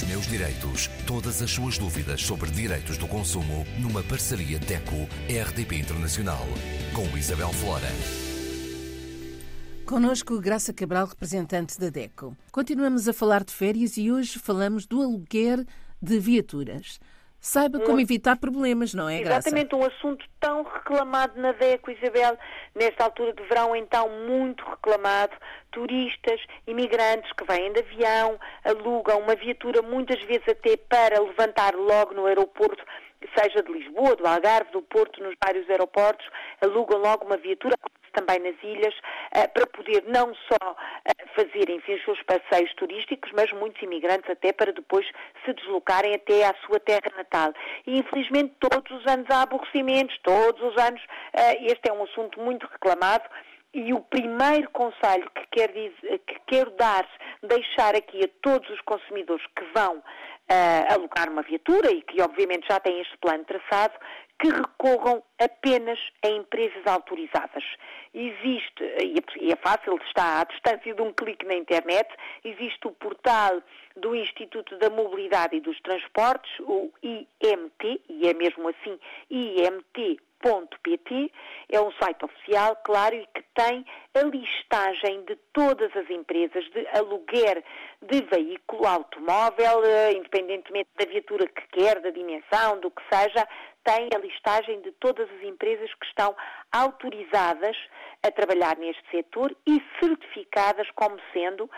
Os meus direitos. Todas as suas dúvidas sobre direitos do consumo numa parceria DECO-RDP Internacional. Com Isabel Flora. Conosco, Graça Cabral, representante da DECO. Continuamos a falar de férias e hoje falamos do aluguer de viaturas. Saiba como evitar problemas, não é, Graça? Exatamente, um assunto tão reclamado na DECO, Isabel, nesta altura de verão, então, muito reclamado. Turistas, imigrantes que vêm de avião, alugam uma viatura, muitas vezes até para levantar logo no aeroporto, seja de Lisboa, do Algarve, do Porto, nos vários aeroportos, alugam logo uma viatura, também nas ilhas, eh, para poder não só eh, fazer, enfim, os seus passeios turísticos, mas muitos imigrantes até para depois se deslocarem até à sua terra natal. E infelizmente todos os anos há aborrecimentos, todos os anos eh, este é um assunto muito reclamado. E o primeiro conselho que quero, dizer, que quero dar, deixar aqui a todos os consumidores que vão uh, alugar uma viatura e que obviamente já têm este plano traçado, que recorram apenas a empresas autorizadas. Existe, e é fácil, está à distância de um clique na internet, existe o portal do Instituto da Mobilidade e dos Transportes, o IMT, e é mesmo assim, IMT pt é um site oficial, claro, e que tem a listagem de todas as empresas de aluguer de veículo automóvel, eh, independentemente da viatura que quer, da dimensão, do que seja, tem a listagem de todas as empresas que estão autorizadas a trabalhar neste setor e certificadas como sendo, uh,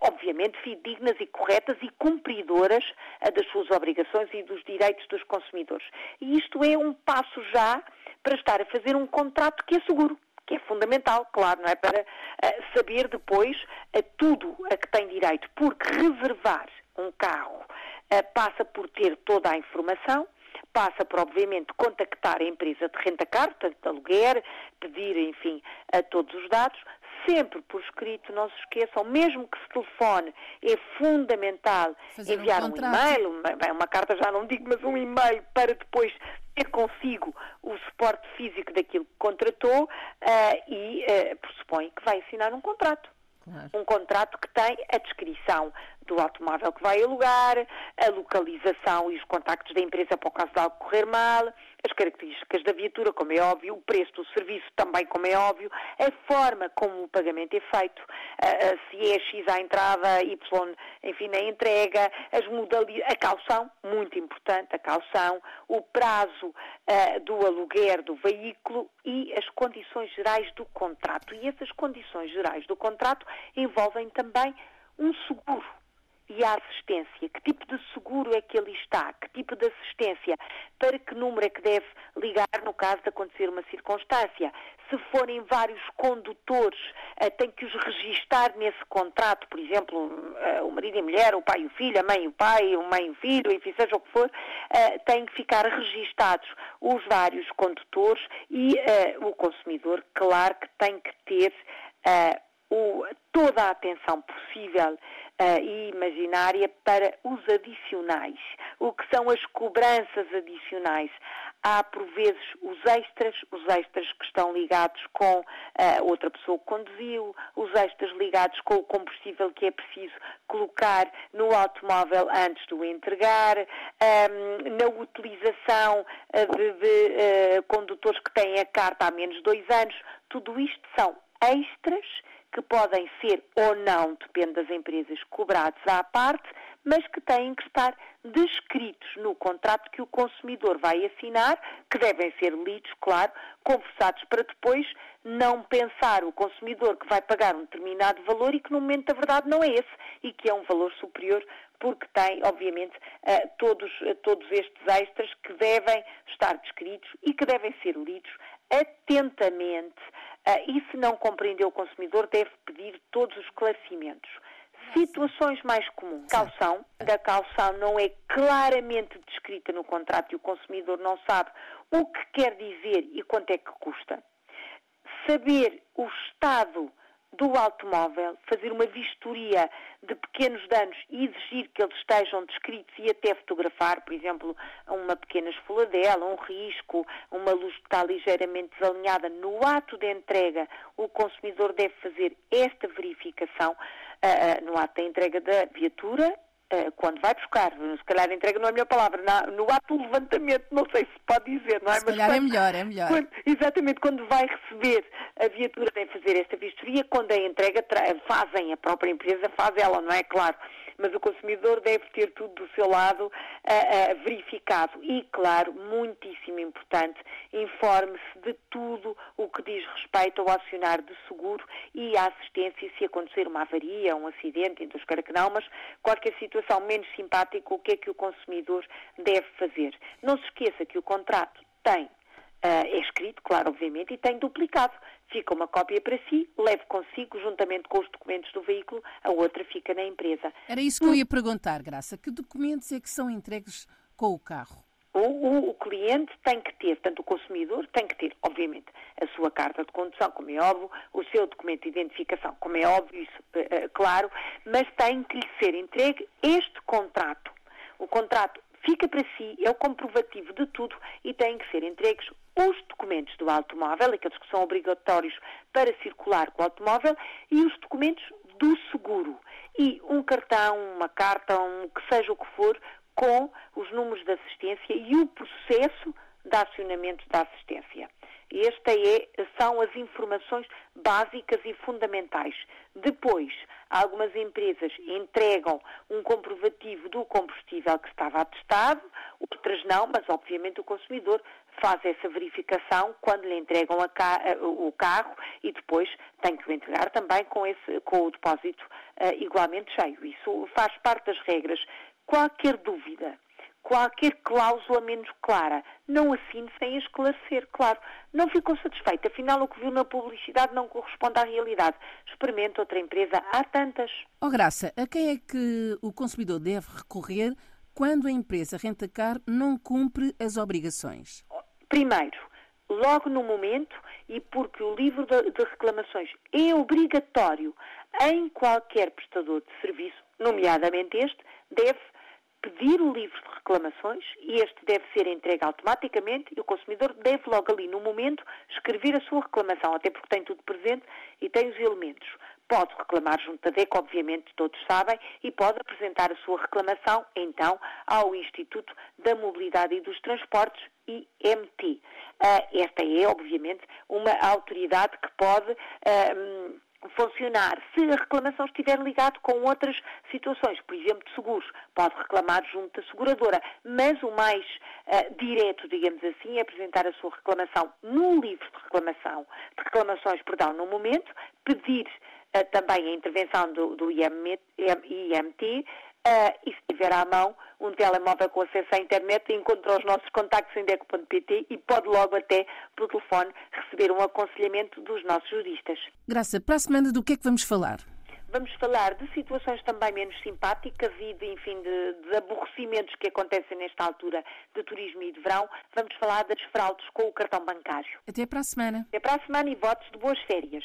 obviamente, fidedignas e corretas e cumpridoras uh, das suas obrigações e dos direitos dos consumidores. E isto é um passo já para estar a fazer um contrato que é seguro que é fundamental, claro, não é? Para uh, saber depois uh, tudo a que tem direito, porque reservar um carro uh, passa por ter toda a informação, passa por, obviamente, contactar a empresa de renta-car, portanto, de aluguer, pedir, enfim, a todos os dados, sempre por escrito, não se esqueçam, mesmo que se telefone, é fundamental Fazer enviar um, um e-mail, bem, uma carta já não digo, mas um e-mail para depois ter consigo o suporte físico daquilo que contratou uh, e uh, pressupõe que vai assinar um contrato. Claro. Um contrato que tem a descrição do automóvel que vai alugar, a localização e os contactos da empresa para o caso de algo correr mal, as características da viatura, como é óbvio, o preço do serviço também, como é óbvio, a forma como o pagamento é feito, se é X à entrada, Y, enfim, na entrega, as modalidades, a calção, muito importante, a calção, o prazo do aluguer do veículo e as condições gerais do contrato. E essas condições gerais do contrato envolvem também um seguro e a assistência. Que tipo de seguro é que ali está? Que tipo de assistência? Para que número é que deve ligar no caso de acontecer uma circunstância? Se forem vários condutores, uh, tem que os registar nesse contrato, por exemplo, uh, o marido e a mulher, o pai e o filho, a mãe e o pai, o mãe e o filho, enfim, seja o que for, uh, têm que ficar registados os vários condutores e o consumidor, claro que tem que ter o, toda a atenção possível uh, e imaginária para os adicionais. O que são as cobranças adicionais? Há, por vezes, os extras, os extras que estão ligados com uh, outra pessoa que conduziu, os extras ligados com o combustível que é preciso colocar no automóvel antes de o entregar, um, ehm, na utilização uh, de, de uh, condutores que têm a carta há menos de dois anos. Tudo isto são extras que podem ser ou não, depende das empresas, cobrados à parte, mas que têm que estar descritos no contrato que o consumidor vai assinar, que devem ser lidos, claro, conversados para depois não pensar o consumidor que vai pagar um determinado valor e que no momento da verdade não é esse e que é um valor superior porque tem, obviamente, uh, todos, uh, todos estes extras que devem estar descritos e que devem ser lidos atentamente Uh, e se não compreendeu o consumidor, deve pedir todos os esclarecimentos. Situações mais comuns. Calção. Da calção não é claramente descrita no contrato e o consumidor não sabe o que quer dizer e quanto é que custa. Saber o estado do automóvel, fazer uma vistoria de pequenos danos e exigir que eles estejam descritos e até fotografar, por exemplo, uma pequena esfoladela, um risco, uma luz que está ligeiramente desalinhada. No ato de entrega, o consumidor deve fazer esta verificação uh, no ato da entrega da viatura, quando vai buscar, se calhar entrega não é a melhor palavra, no ato do levantamento, não sei se pode dizer, não é? Se calhar é quando, é melhor, é melhor. Quando, exatamente, quando vai receber a viatura, tem fazer esta vistoria, quando a entrega, fazem, a própria empresa faz ela, não é? Claro mas o consumidor deve ter tudo do seu lado uh, uh, verificado. E, claro, muitíssimo importante, informe-se de tudo o que diz respeito ao acionar de seguro e à assistência se acontecer uma avaria, um acidente, então espero que não, mas qualquer situação menos simpática, o que é que o consumidor deve fazer. Não se esqueça que o contrato tem é escrito, claro, obviamente, e tem duplicado. Fica uma cópia para si, leve consigo, juntamente com os documentos do veículo, a outra fica na empresa. Era isso que eu ia perguntar, Graça. Que documentos é que são entregues com o carro? O, o, o, cliente tem que ter, tanto o consumidor tem que ter, obviamente, a sua carta de condução, como é óbvio, o seu documento de identificação, como é óbvio, isso, uh, claro, mas tem que lhe ser entregue este contrato. O contrato fica para si, é o comprovativo de tudo e têm que ser entregues os documentos do automóvel, aqueles que são obrigatórios para circular com o automóvel, e os documentos do seguro. E um cartão, uma carta, um que seja o que for, com os números de assistência e o processo de acionamento da assistência. Esta é, são as informações básicas e fundamentais. Depois, algumas empresas entregam um comprovativo do combustível que estava atestado, outras não, mas obviamente o consumidor faz essa verificação quando lhe entregam ca o carro e depois tem que o entregar também com, esse, com o depósito uh, igualmente cheio. Isso faz parte das regras. Qualquer dúvida qualquer cláusula menos clara. Não assine sem esclarecer, claro. Não ficou satisfeito, afinal o que viu na publicidade não corresponde à realidade. Experimente outra empresa, há tantas. Oh Graça, a quem é que o consumidor deve recorrer quando a empresa Rentacar não cumpre as obrigações? Primeiro, logo no momento e porque o livro de reclamações é obrigatório em qualquer prestador de serviço, nomeadamente este, deve pedir o livro de reclamações e este deve ser entregue automaticamente e o consumidor deve logo ali no momento escrever a sua reclamação, até porque tem tudo presente e tem os elementos. Pode reclamar junto da DEC, obviamente todos sabem, e pode apresentar a sua reclamação, então, ao Instituto da Mobilidade e dos Transportes, IMT. Ah, esta é, obviamente, uma autoridade que pode uh, funcionar se a reclamação estiver ligada com outras situações, por exemplo, de seguros. Pode reclamar junto da seguradora, mas o mais uh, direto, digamos assim, é apresentar a sua reclamação no livro de reclamação, de reclamações, perdão, no momento, pedir uh, também a intervenção do, do IMT, IMT Uh, e se tiver à mão um telemóvel com acesso à internet, encontra os nossos contactos em deco.pt e pode logo até, por telefone, receber um aconselhamento dos nossos juristas. Graça, para a semana do que é que vamos falar? Vamos falar de situações também menos simpáticas e de, enfim, de, de aborrecimentos que acontecem nesta altura de turismo e de verão. Vamos falar das fraudes com o cartão bancário. Até para a semana. Até para a semana e votos de boas férias.